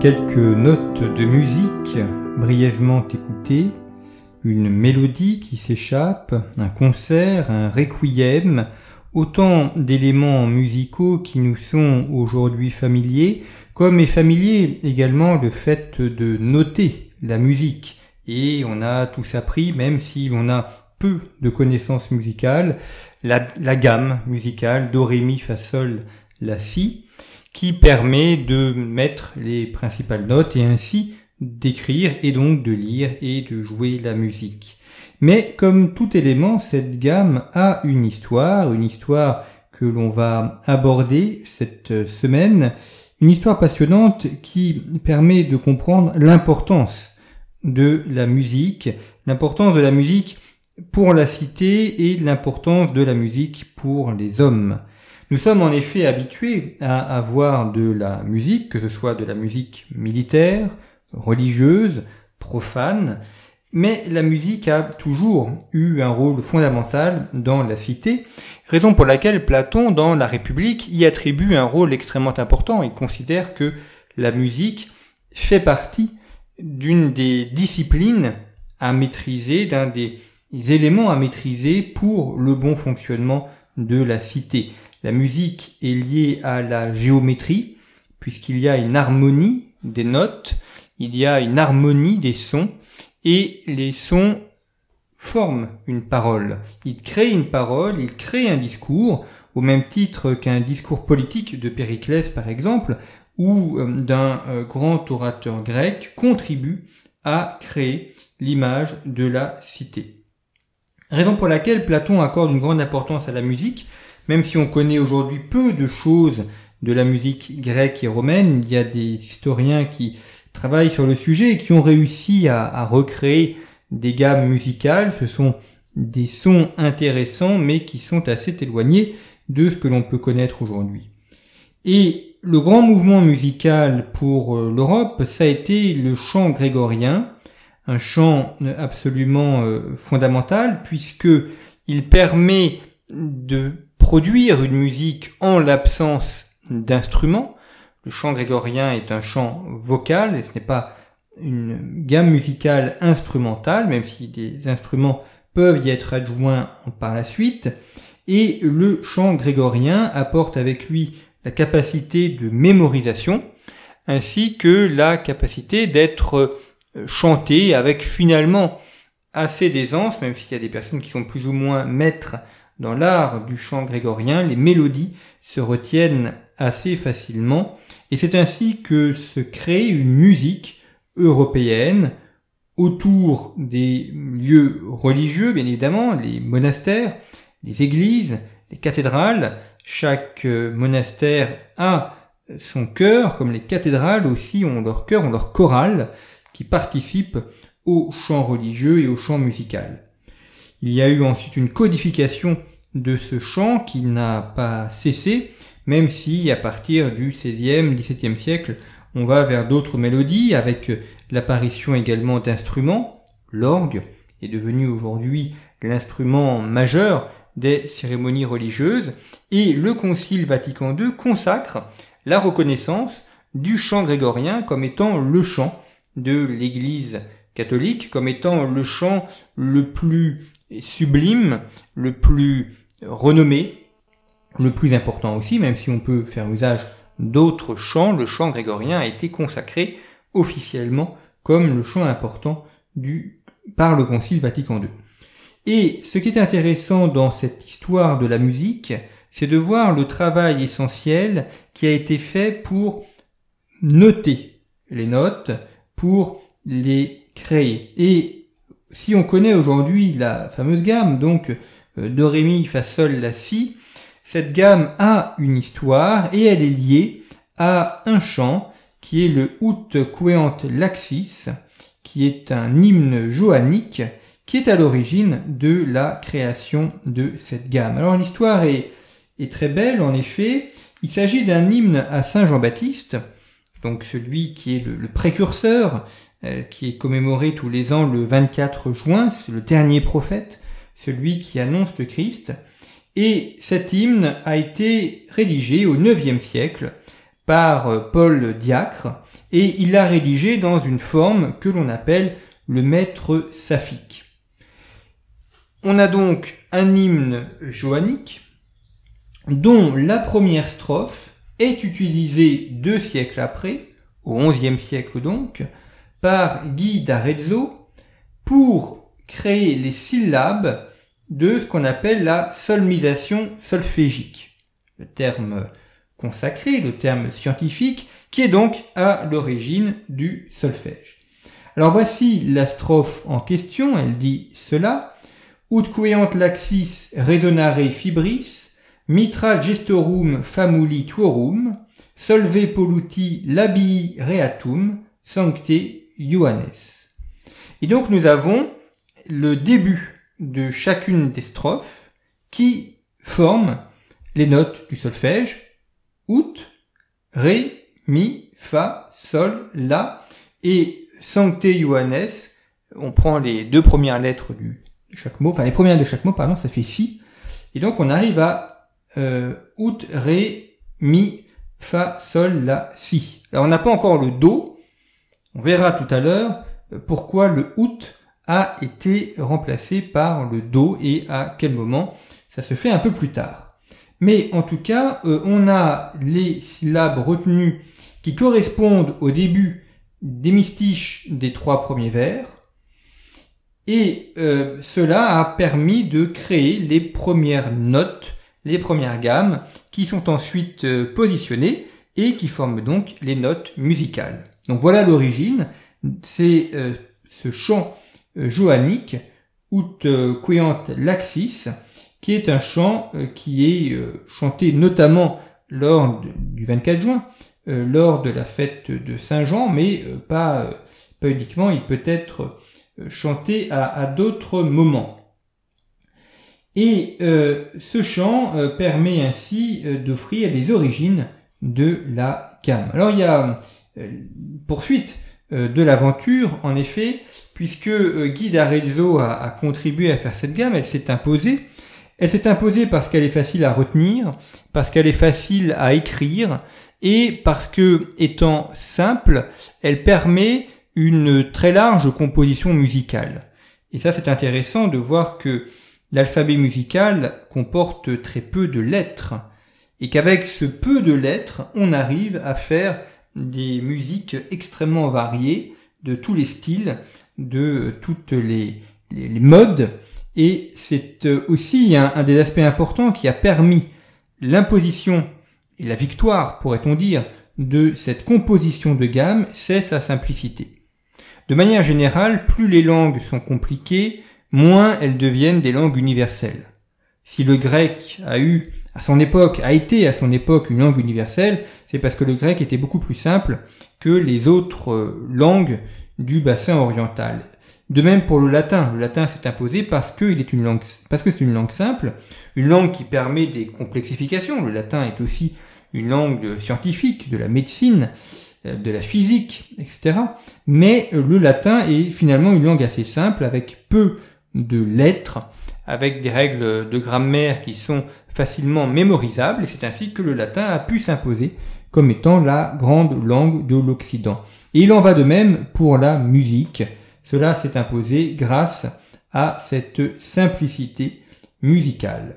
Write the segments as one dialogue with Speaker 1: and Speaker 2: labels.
Speaker 1: Quelques notes de musique brièvement écoutées, une mélodie qui s'échappe, un concert, un requiem, autant d'éléments musicaux qui nous sont aujourd'hui familiers, comme est familier également le fait de noter la musique. Et on a tous appris, même si l'on a peu de connaissances musicales, la, gamme musicale do, ré, mi, fa, sol, la, si, qui permet de mettre les principales notes et ainsi d'écrire et donc de lire et de jouer la musique. Mais comme tout élément, cette gamme a une histoire, une histoire que l'on va aborder cette semaine, une histoire passionnante qui permet de comprendre l'importance de la musique, l'importance de la musique pour la cité et l'importance de la musique pour les hommes. Nous sommes en effet habitués à avoir de la musique, que ce soit de la musique militaire, religieuse, profane, mais la musique a toujours eu un rôle fondamental dans la cité, raison pour laquelle Platon, dans la République, y attribue un rôle extrêmement important. Il considère que la musique fait partie d'une des disciplines à maîtriser, d'un des éléments à maîtriser pour le bon fonctionnement de la cité. La musique est liée à la géométrie, puisqu'il y a une harmonie des notes, il y a une harmonie des sons, et les sons forment une parole. Ils créent une parole, ils créent un discours, au même titre qu'un discours politique de Périclès par exemple, ou euh, d'un euh, grand orateur grec, contribue à créer l'image de la cité. Raison pour laquelle Platon accorde une grande importance à la musique, même si on connaît aujourd'hui peu de choses de la musique grecque et romaine, il y a des historiens qui travaillent sur le sujet et qui ont réussi à, recréer des gammes musicales. Ce sont des sons intéressants mais qui sont assez éloignés de ce que l'on peut connaître aujourd'hui. Et le grand mouvement musical pour euh, l'Europe, ça a été le chant grégorien, un chant absolument euh, fondamental puisque il permet de produire une musique en l'absence d'instruments. Le chant grégorien est un chant vocal et ce n'est pas une gamme musicale instrumentale, même si des instruments peuvent y être adjoints par la suite. Et le chant grégorien apporte avec lui la capacité de mémorisation, ainsi que la capacité d'être chanté avec finalement assez d'aisance, même s'il y a des personnes qui sont plus ou moins maîtres dans l'art du chant grégorien, les mélodies se retiennent assez facilement, et c'est ainsi que se crée une musique européenne autour des lieux religieux, bien évidemment, les monastères, les églises, les cathédrales. Chaque monastère a son chœur, comme les cathédrales aussi ont leur chœur, ont leur chorale, qui participent au chant religieux et au chant musical. Il y a eu ensuite une codification de ce chant qui n'a pas cessé, même si à partir du XVIe, XVIIe siècle, on va vers d'autres mélodies avec l'apparition également d'instruments. L'orgue est devenu aujourd'hui l'instrument majeur des cérémonies religieuses et le Concile Vatican II consacre la reconnaissance du chant grégorien comme étant le chant de l'Église catholique, comme étant le chant le plus sublime, le plus renommé, le plus important aussi, même si on peut faire usage d'autres chants, le chant grégorien a été consacré officiellement comme le chant important du, par le Concile Vatican II. Et ce qui est intéressant dans cette histoire de la musique, c'est de voir le travail essentiel qui a été fait pour noter les notes, pour les créer. Si on connaît aujourd'hui la fameuse gamme, donc euh, Do, Ré, La, Si, cette gamme a une histoire et elle est liée à un chant qui est le Ut Queant Laxis, qui est un hymne johannique qui est à l'origine de la création de cette gamme. Alors l'histoire est, très belle en effet. Il s'agit d'un hymne à Saint Jean-Baptiste, donc celui qui est le, précurseur, qui est commémoré tous les ans le 24 juin, c'est le dernier prophète, celui qui annonce le Christ. Et cet hymne a été rédigé au IXe siècle par euh, Paul Diacre, et il l'a rédigé dans une forme que l'on appelle le maître saphique. On a donc un hymne johannique dont la première strophe est utilisée deux siècles après, au XIe siècle donc, par Guy d'Arezzo pour créer les syllabes de ce qu'on appelle la solmisation solfégique. Le terme consacré, le terme scientifique, qui est donc à l'origine du solfège. Alors voici la strophe en question, elle dit cela. Ut laxis resonare fibris, mitra gestorum famuli tuorum, solve polluti labii reatum, sancte Ioannes. Et donc nous avons le début de chacune des strophes qui forment les notes du solfège, ut, ré, mi, fa, sol, la, et sancte Ioannes, on prend les deux premières lettres du, chaque mot, enfin les premières de chaque mot, pardon, ça fait si. Et donc on arrive à euh, out, ré, mi, fa, sol, la, si. Alors on n'a pas encore le do. On verra tout à l'heure euh, pourquoi le out a été remplacé par le do et à quel moment. Ça se fait un peu plus tard. Mais en tout cas, euh, on a les syllabes retenues qui correspondent au début des mystiches des trois premiers vers. Et euh, cela a permis de créer les premières notes, les premières gammes, qui sont ensuite positionnées et qui forment donc les notes musicales. Donc voilà l'origine, c'est euh, ce chant johannique, Ut queant laxis, qui est un chant qui est chanté notamment lors du 24 juin, lors de la fête de Saint Jean, mais pas, uniquement, il peut être chanté à, d'autres moments. Et euh, ce chant euh, permet ainsi euh, d'offrir les origines de la gamme. Alors il y a poursuite de l'aventure, en effet, puisque Guy d'Arezzo a, a, contribué à faire cette gamme, elle s'est imposée. Elle s'est imposée parce qu'elle est facile à retenir, parce qu'elle est facile à écrire, et parce que, étant simple, elle permet une très large composition musicale. Et ça, c'est intéressant de voir que l'alphabet musical comporte très peu de lettres, et qu'avec ce peu de lettres, on arrive à faire des musiques extrêmement variées, de tous les styles, de toutes les, modes, et c'est aussi un, un des aspects importants qui a permis l'imposition et la victoire, pourrait-on dire, de cette composition de gamme, c'est sa simplicité. De manière générale, plus les langues sont compliquées, moins elles deviennent des langues universelles. Si le grec a eu, à son époque, a été à son époque une langue universelle, c'est parce que le grec était beaucoup plus simple que les autres euh, langues du bassin oriental. De même pour le latin. Le latin s'est imposé parce que c'est une langue simple, une langue qui permet des complexifications. Le latin est aussi une langue scientifique, de la médecine. Euh, de la physique, etc. Mais euh, le latin est finalement une langue assez simple avec peu de lettres, avec des règles de grammaire qui sont facilement mémorisables, et c'est ainsi que le latin a pu s'imposer comme étant la grande langue de l'Occident. Et il en va de même pour la musique. Cela s'est imposé grâce à cette simplicité musicale.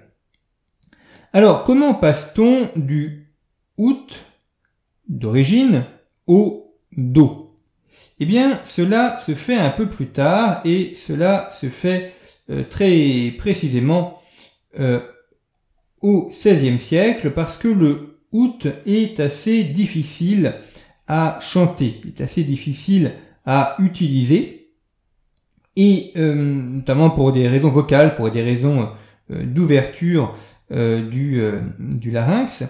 Speaker 1: Alors, comment passe-t-on du out d'origine au Do? Eh bien, cela se fait un peu plus tard et cela se fait euh, très précisément euh, au XVIe siècle parce que le out est assez difficile à chanter, est assez difficile à utiliser et euh, notamment pour des raisons vocales, pour des raisons d'ouverture du, du larynx.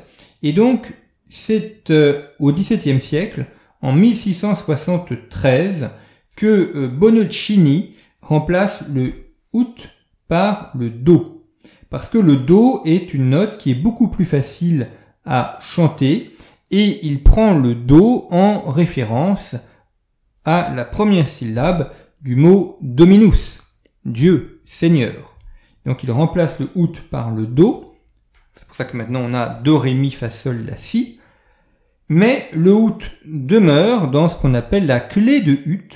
Speaker 1: Et donc, c'est au XVIIe siècle, en 1673, que Bonoccini remplace le out par le do. Parce que le do est une note qui est beaucoup plus facile à chanter et il prend le do en référence à la première syllabe du mot dominus, Dieu, Seigneur. Donc il remplace le out par le do. C'est pour ça que maintenant on a do, ré, mi, fa, sol, la, si. Mais le out demeure dans ce qu'on appelle la clé de ut,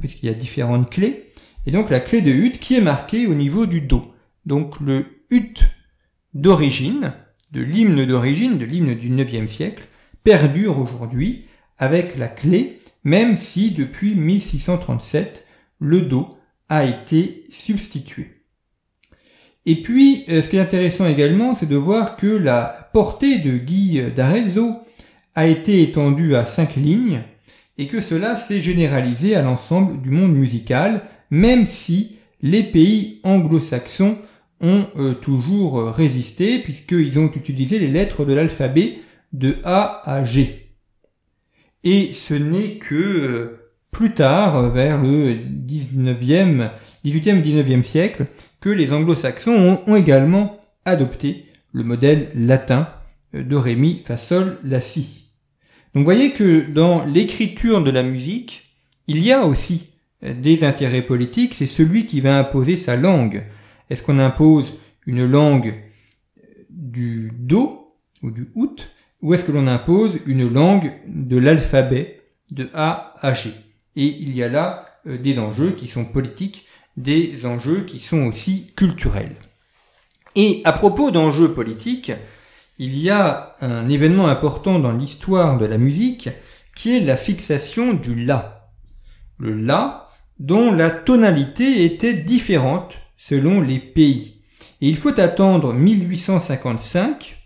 Speaker 1: puisqu'il y a différentes clés. Et donc la clé de ut qui est marquée au niveau du do. Donc le ut d'origine, de l'hymne d'origine, de l'hymne du 9e siècle, perdure aujourd'hui avec la clé, même si depuis 1637, le Do a été substitué. Et puis, euh, ce qui est intéressant également, c'est de voir que la portée de Guy d'Arezzo a été étendue à cinq lignes et que cela s'est généralisé à l'ensemble du monde musical, même si les pays anglo-saxons ont euh, toujours euh, résisté puisqu'ils ont utilisé les lettres de l'alphabet de A à G. Et ce n'est que euh, plus tard, vers le 19e, 18e 19e siècle, que les anglo-saxons ont, également adopté le modèle latin de Ré, Mi, Fa, Sol, La, Si. Donc vous voyez que dans l'écriture de la musique, il y a aussi des intérêts politiques, c'est celui qui va imposer sa langue. Est-ce qu'on impose une langue du Do ou du Out ou est-ce que l'on impose une langue de l'alphabet de A à G? Et il y a là euh, des enjeux qui sont politiques, des enjeux qui sont aussi culturels. Et à propos d'enjeux politiques, il y a un événement important dans l'histoire de la musique qui est la fixation du La. Le La dont la tonalité était différente selon les pays. Et il faut attendre 1855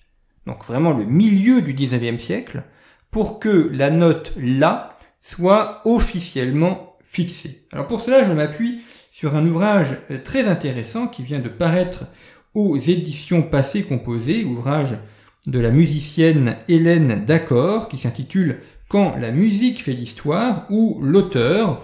Speaker 1: donc vraiment le milieu du 19e siècle, pour que la note La soit officiellement fixée. Alors pour cela, je m'appuie sur un ouvrage très intéressant qui vient de paraître aux éditions passées composées, ouvrage de la musicienne Hélène D'accord, qui s'intitule Quand la musique fait l'histoire, où l'auteur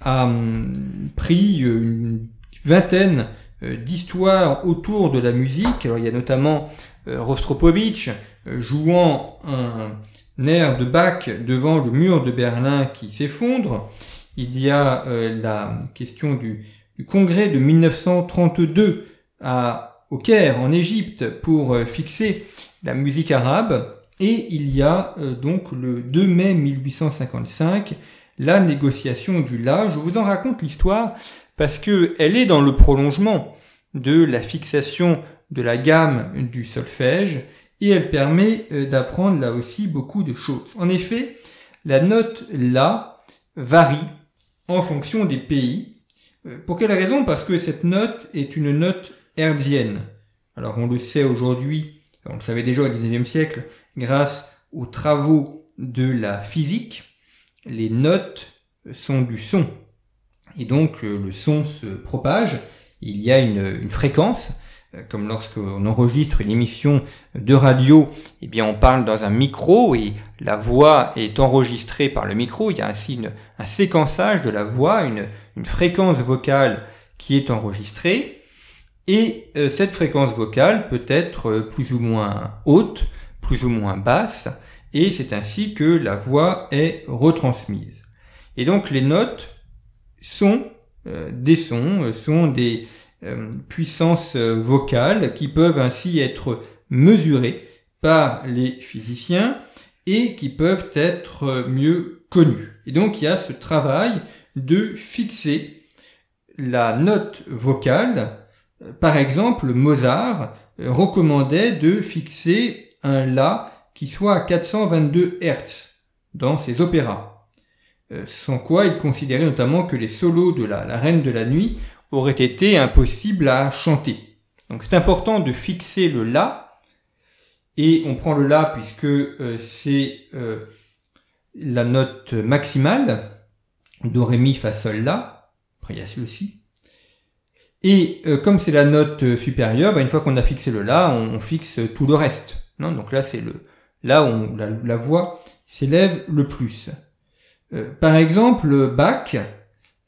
Speaker 1: a hum, pris une vingtaine euh, d'histoires autour de la musique. Alors il y a notamment euh, Rostropovitch euh, jouant un air de Bach devant le mur de Berlin qui s'effondre. Il y a euh, la question du, congrès de 1932 à, au Caire, en Égypte, pour fixer la musique arabe. Et il y a donc le 2 mai 1855 la négociation du La. Je vous en raconte l'histoire parce que elle est dans le prolongement de la fixation de la gamme du solfège et elle permet euh, d'apprendre là aussi beaucoup de choses. En effet, la note La varie en fonction des pays. Euh, pour quelle raison? Parce que cette note est une note hertzienne. Alors on le sait aujourd'hui, on le savait déjà au XIXe siècle, grâce aux travaux de la physique, les notes sont du son. Et donc euh, le son se propage, il y a une, fréquence, euh, comme lorsqu'on enregistre une émission de radio, eh bien on parle dans un micro et la voix est enregistrée par le micro. Il y a ainsi un séquençage de la voix, une, fréquence vocale qui est enregistrée. Et euh, cette fréquence vocale peut être plus ou moins haute, plus ou moins basse, et c'est ainsi que la voix est retransmise. Et donc les notes sont des sons, sont des, euh, puissances euh, vocales qui peuvent ainsi être mesurées par les physiciens et qui peuvent être mieux connues. Et donc il y a ce travail de fixer la note vocale. Par exemple, Mozart recommandait de fixer un La qui soit à 422 Hz dans ses opéras. Euh, sans quoi il considérait notamment que les solos de la Reine de la Nuit aurait été impossible à chanter. Donc c'est important de fixer le La, et on prend le La puisque euh, c'est euh, la note maximale, Do, Ré, Mi, Fa, Sol, La, après il y a aussi. Et comme c'est la note supérieure, bah, une fois qu'on a fixé le La, on, fixe tout le reste. Donc là, c'est le là où la, voix s'élève le plus. Euh, par exemple, Bach,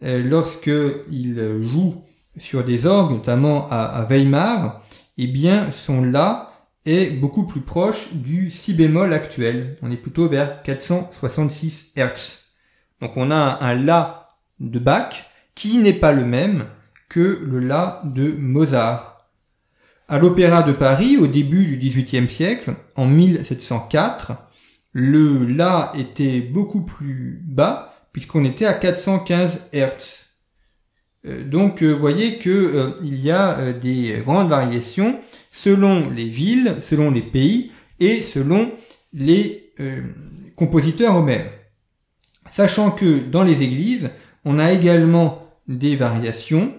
Speaker 1: euh, lorsque il joue sur des orgues, notamment à, à Weimar, eh bien son La est beaucoup plus proche du si bémol actuel. On est plutôt vers 466 Hz. Donc on a un La de Bach qui n'est pas le même que le La de Mozart. À l'Opéra de Paris, au début du XVIIIe siècle, en 1704, le La était beaucoup plus bas puisqu'on était à 415 Hz. Euh, donc euh, vous voyez que euh, il y a des grandes variations selon les villes, selon les pays et selon les compositeurs eux-mêmes. Sachant que dans les églises, on a également des variations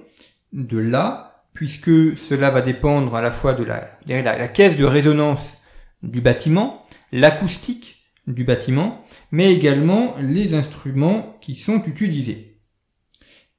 Speaker 1: de La, puisque cela va dépendre à la fois de la, la caisse de résonance du bâtiment, l'acoustique du bâtiment, mais également les instruments qui sont utilisés.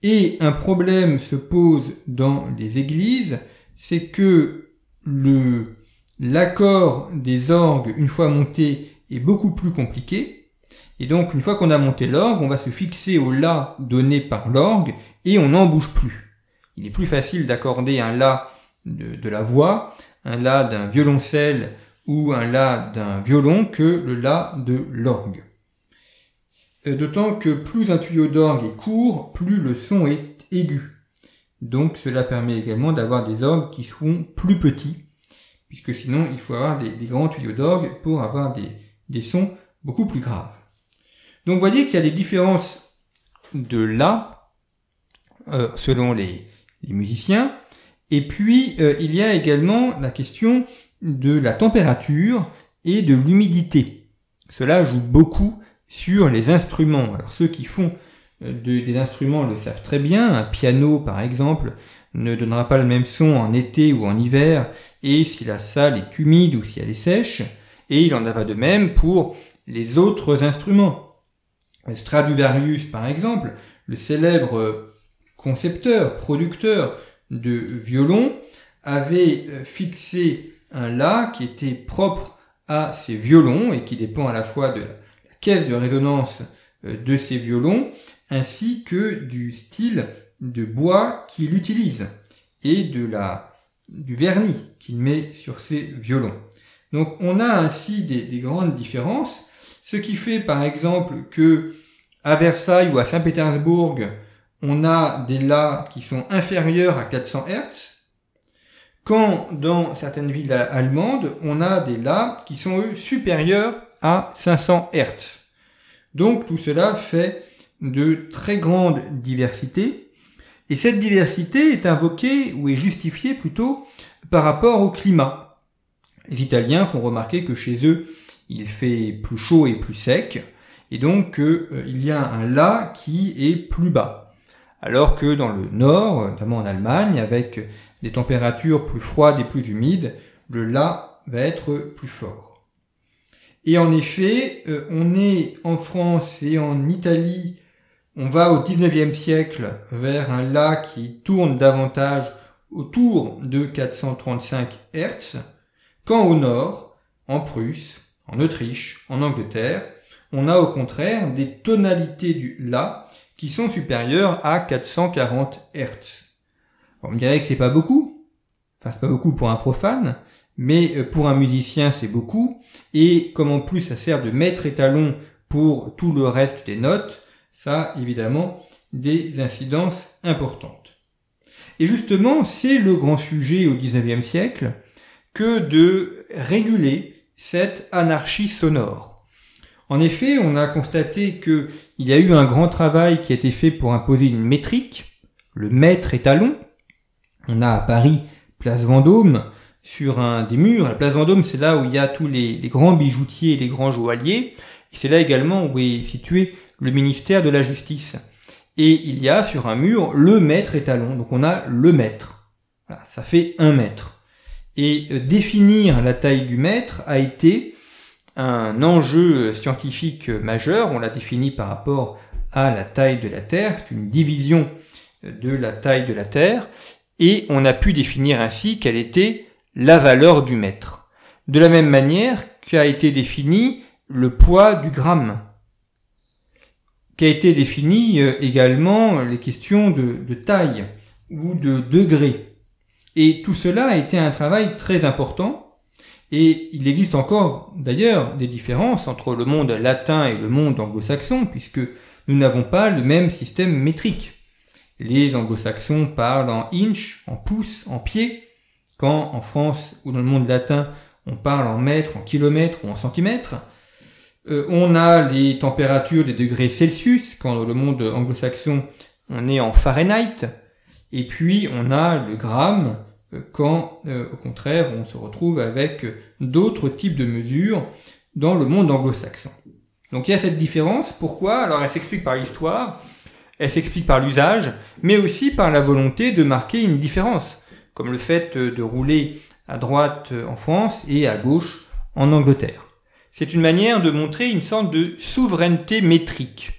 Speaker 1: Et un problème se pose dans les églises, c'est que le, l'accord des orgues, une fois monté, est beaucoup plus compliqué. Et donc, une fois qu'on a monté l'orgue, on va se fixer au La donné par l'orgue et on n'en bouge plus. Il est plus facile d'accorder un La de, la voix, un La d'un violoncelle ou un La d'un violon que le La de l'orgue. Euh, d'autant que plus un tuyau d'orgue est court, plus le son est aigu. Donc cela permet également d'avoir des orgues qui seront plus petits, puisque sinon il faut avoir des, grands tuyaux d'orgue pour avoir des, sons beaucoup plus graves. Donc vous voyez qu'il y a des différences de là euh, selon les, musiciens. Et puis euh, il y a également la question de la température et de l'humidité. Cela joue beaucoup sur les instruments. Alors ceux qui font euh, des instruments le savent très bien. Un piano, par exemple, ne donnera pas le même son en été ou en hiver, et si la salle est humide ou si elle est sèche. Et il en va de même pour les autres instruments. Stradivarius, par exemple, le célèbre concepteur, producteur de violon, avait euh, fixé un La qui était propre à ses violons et qui dépend à la fois de caisse de résonance euh, de ces violons, ainsi que du style de bois qu'il utilise et de la, du vernis qu'il met sur ses violons. Donc on a ainsi des, grandes différences, ce qui fait par exemple que à Versailles ou à Saint-Pétersbourg, on a des La qui sont inférieurs à 400 Hz, quand dans certaines villes allemandes, on a des La qui sont eux supérieurs à 500 Hz. Donc tout cela fait de très grandes diversités, et cette diversité est invoquée ou est justifiée plutôt par rapport au climat. Les Italiens font remarquer que chez eux, il fait plus chaud et plus sec, et donc euh, il y a un La qui est plus bas. Alors que dans le nord, notamment en Allemagne, avec des températures plus froides et plus humides, le La va être plus fort. Et en effet, euh, on est en France et en Italie, on va au 19e siècle vers un La qui tourne davantage autour de 435 Hz, quand au nord, en Prusse, en Autriche, en Angleterre, on a au contraire des tonalités du La qui sont supérieures à 440 Hz. On me dirait que c'est pas beaucoup, enfin c'est pas beaucoup pour un profane, mais euh, pour un musicien c'est beaucoup, et comme en plus ça sert de maître étalon pour tout le reste des notes, ça a évidemment des incidences importantes. Et justement, c'est le grand sujet au XIXe siècle que de réguler cette anarchie sonore. En effet, on a constaté qu'il y a eu un grand travail qui a été fait pour imposer une métrique, le maître étalon. On a à Paris, place Vendôme, sur un des murs. La place Vendôme, c'est là où il y a tous les, grands bijoutiers et les grands joailliers. C'est là également où est situé le ministère de la Justice. Et il y a sur un mur le maître étalon. Donc on a le maître. ça fait un mètre. Et euh, définir la taille du mètre a été un enjeu scientifique majeur. On l'a défini par rapport à la taille de la Terre. C'est une division de la taille de la Terre. et on a pu définir ainsi quelle était la valeur du mètre. De la même manière qu'a été défini le poids du gramme, qu'a été défini euh, également les questions de, de taille ou de degré. Et tout cela a été un travail très important, et il existe encore d'ailleurs des différences entre le monde latin et le monde anglo-saxon, puisque nous n'avons pas le même système métrique. Les anglo-saxons parlent en inch, en pouces, en pieds, quand en France ou dans le monde latin on parle en mètres, en kilomètres ou en centimètres. Euh, on a les températures des degrés Celsius, quand dans le monde anglo-saxon on est en Fahrenheit. Et puis on a le gramme, quand euh, au contraire on se retrouve avec d'autres types de mesures dans le monde anglo-saxon. Donc il y a cette différence. Pourquoi? Alors elle s'explique par l'histoire, elle s'explique par l'usage, mais aussi par la volonté de marquer une différence, comme le fait de rouler à droite en France et à gauche en Angleterre. C'est une manière de montrer une sorte de souveraineté métrique.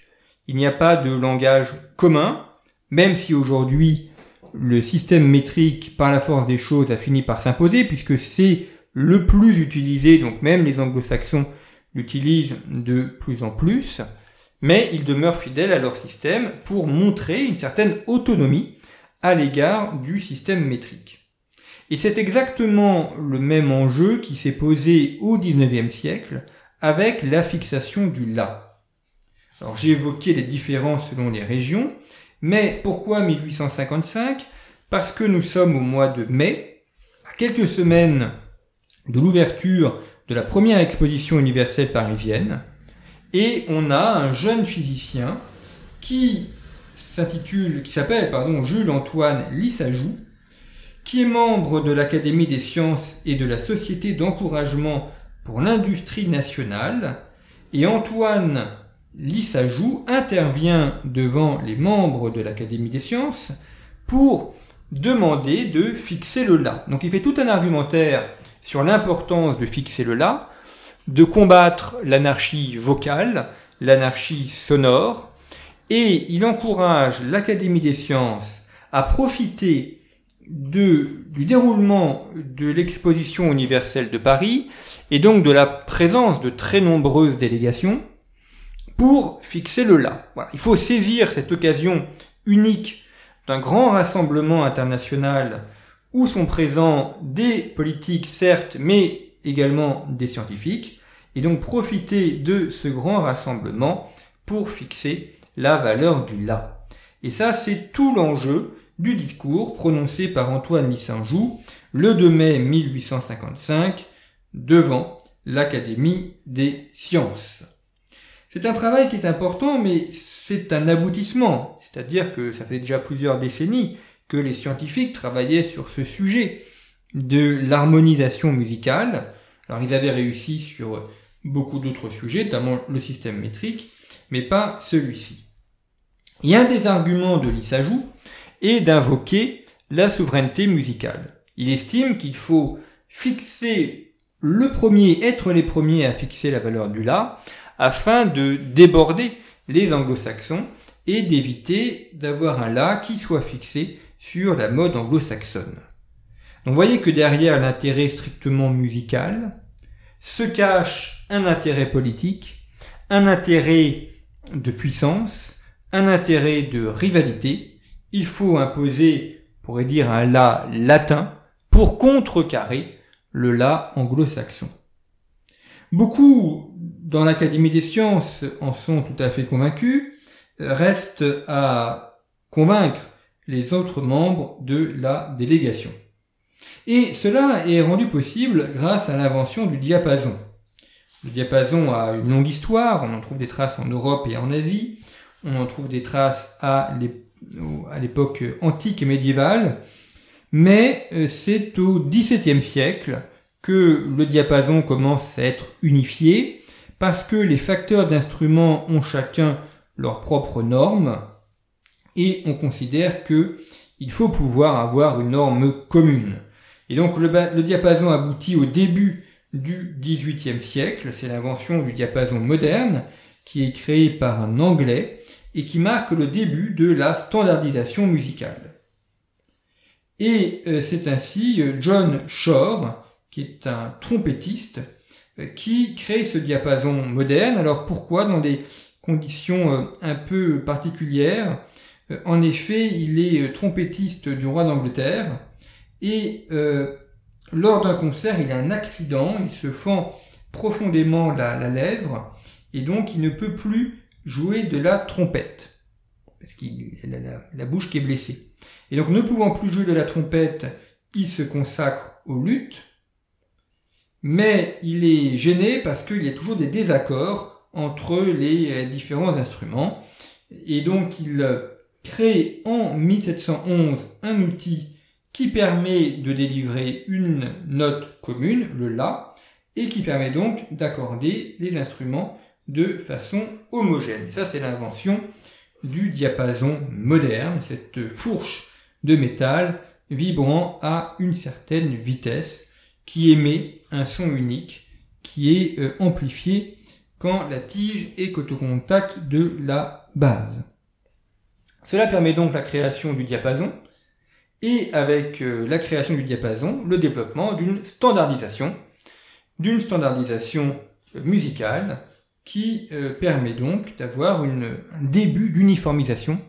Speaker 1: Il n'y a pas de langage commun, même si aujourd'hui le système métrique par la force des choses a fini par s'imposer puisque c'est le plus utilisé, donc même les anglo-saxons l'utilisent de plus en plus, mais ils demeurent fidèles à leur système pour montrer une certaine autonomie à l'égard du système métrique. Et c'est exactement le même enjeu qui s'est posé au XIXe siècle avec la fixation du La. Alors j'ai évoqué les différences selon les régions, mais pourquoi 1855 Parce que nous sommes au mois de mai, à quelques semaines de l'ouverture de la première exposition universelle parisienne, et on a un jeune physicien qui s'intitule, qui s'appelle, pardon, Jules-Antoine Lissajou, qui est membre de l'Académie des sciences et de la Société d'encouragement pour l'industrie nationale, et Antoine Lissajou intervient devant les membres de l'Académie des sciences pour demander de fixer le La. Donc il fait tout un argumentaire sur l'importance de fixer le La, de combattre l'anarchie vocale, l'anarchie sonore, et il encourage l'Académie des sciences à profiter du déroulement de l'exposition universelle de Paris et donc de la présence de très nombreuses délégations pour fixer le là. Il faut saisir cette occasion unique d'un grand rassemblement international où sont présents des politiques certes, mais également des scientifiques, et donc profiter de ce grand rassemblement pour fixer la valeur du là. Et ça, c'est tout l'enjeu du discours prononcé par Antoine Lissinjou le 2 mai 1855 devant l'Académie des sciences. C'est un travail qui est important, mais c'est un aboutissement, c'est-à-dire que ça fait déjà plusieurs décennies que les scientifiques travaillaient sur ce sujet de l'harmonisation musicale. Alors ils avaient réussi sur beaucoup d'autres sujets, notamment le système métrique, mais pas celui-ci. Et un des arguments de Lissajou, et d'invoquer la souveraineté musicale. Il estime qu'il faut fixer le premier, être les premiers à fixer la valeur du La, afin de déborder les anglo-saxons et d'éviter d'avoir un La qui soit fixé sur la mode anglo-saxonne. Donc vous voyez que derrière l'intérêt strictement musical se cache un intérêt politique, un intérêt de puissance, un intérêt de rivalité il faut imposer, on pourrait dire, un La latin pour contrecarrer le La anglo-saxon. Beaucoup dans l'Académie des sciences en sont tout à fait convaincus, reste à convaincre les autres membres de la délégation. Et cela est rendu possible grâce à l'invention du diapason. Le diapason a une longue histoire, on en trouve des traces en Europe et en Asie, on en trouve des traces à l'époque antique et médiévale, mais euh, c'est au XVIIe siècle que le diapason commence à être unifié, parce que les facteurs d'instruments ont chacun leurs propres normes, et on considère que il faut pouvoir avoir une norme commune. Et donc le, diapason aboutit au début du XVIIIe siècle, c'est l'invention du diapason moderne, qui est créé par un Anglais, et qui marque le début de la standardisation musicale. Et c'est ainsi John Shore, qui est un trompettiste, qui crée ce diapason moderne? Alors pourquoi? Dans des conditions un peu particulières. En effet, il est trompettiste du roi d'Angleterre et lors d'un concert, il a un accident, il se fend profondément la, lèvre, et donc il ne peut plus jouer de la trompette, parce qu'il a la, bouche qui est blessée. Et donc ne pouvant plus jouer de la trompette, il se consacre aux luttes, mais il est gêné parce qu'il y a toujours des désaccords entre les différents instruments, et donc il crée en 1711 un outil qui permet de délivrer une note commune, le La, et qui permet donc d'accorder les instruments de façon homogène. Ça, c'est l'invention du diapason moderne, cette fourche de métal vibrant à une certaine vitesse qui émet un son unique qui est euh, amplifié quand la tige est au contact de la base. Cela permet donc la création du diapason et avec euh, la création du diapason, le développement d'une standardisation, d'une standardisation euh, musicale qui permet donc d'avoir un début d'uniformisation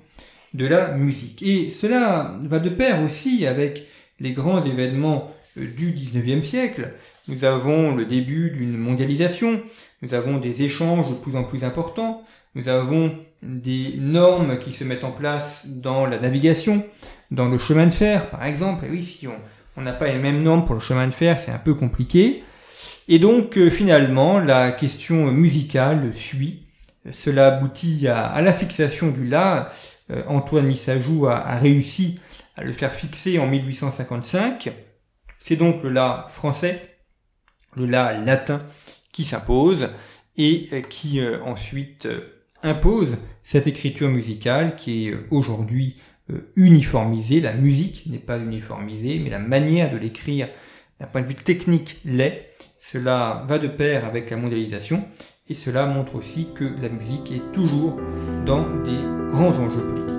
Speaker 1: de la musique. Et cela va de pair aussi avec les grands événements du 19e siècle. Nous avons le début d'une mondialisation, nous avons des échanges de plus en plus importants, nous avons des normes qui se mettent en place dans la navigation, dans le chemin de fer, par exemple. Et oui, si on n'a pas les mêmes normes pour le chemin de fer, c'est un peu compliqué. Et donc, euh, finalement, la question musicale suit. Cela aboutit à, la fixation du La. Euh, Antoine Lissajou a, a réussi à le faire fixer en 1855. C'est donc le La français, le La latin qui s'impose et euh, qui ensuite impose cette écriture musicale qui est euh, aujourd'hui euh, uniformisée. La musique n'est pas uniformisée, mais la manière de l'écrire d'un point de vue technique l'est. Cela va de pair avec la mondialisation et cela montre aussi que la musique est toujours dans des grands enjeux politiques.